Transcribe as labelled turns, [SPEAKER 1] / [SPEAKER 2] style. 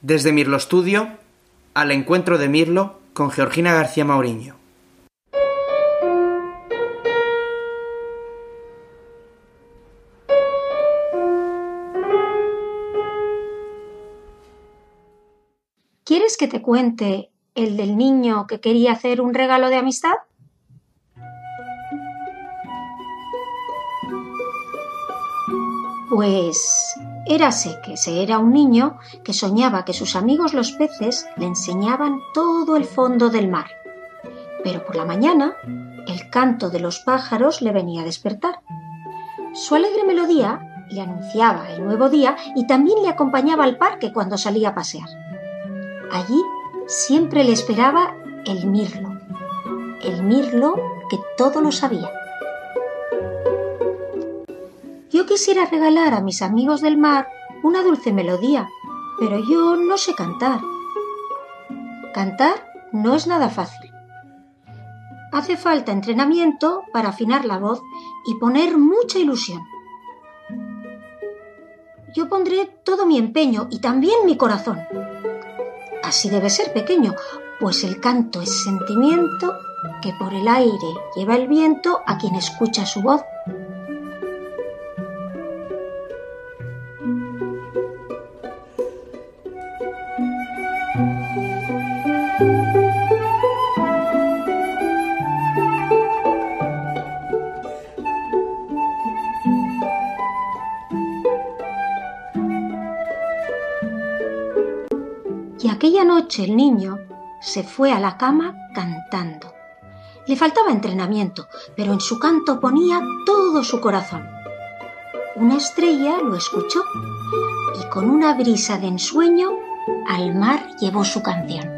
[SPEAKER 1] Desde Mirlo Studio, al encuentro de Mirlo con Georgina García Mauriño.
[SPEAKER 2] ¿Quieres que te cuente el del niño que quería hacer un regalo de amistad? Pues érase que se era un niño que soñaba que sus amigos los peces le enseñaban todo el fondo del mar. Pero por la mañana el canto de los pájaros le venía a despertar. Su alegre melodía le anunciaba el nuevo día y también le acompañaba al parque cuando salía a pasear. Allí siempre le esperaba el mirlo, el mirlo que todo lo sabía. Quisiera regalar a mis amigos del mar una dulce melodía, pero yo no sé cantar. Cantar no es nada fácil. Hace falta entrenamiento para afinar la voz y poner mucha ilusión. Yo pondré todo mi empeño y también mi corazón. Así debe ser pequeño, pues el canto es sentimiento que por el aire lleva el viento a quien escucha su voz. Aquella noche el niño se fue a la cama cantando. Le faltaba entrenamiento, pero en su canto ponía todo su corazón. Una estrella lo escuchó y con una brisa de ensueño al mar llevó su canción.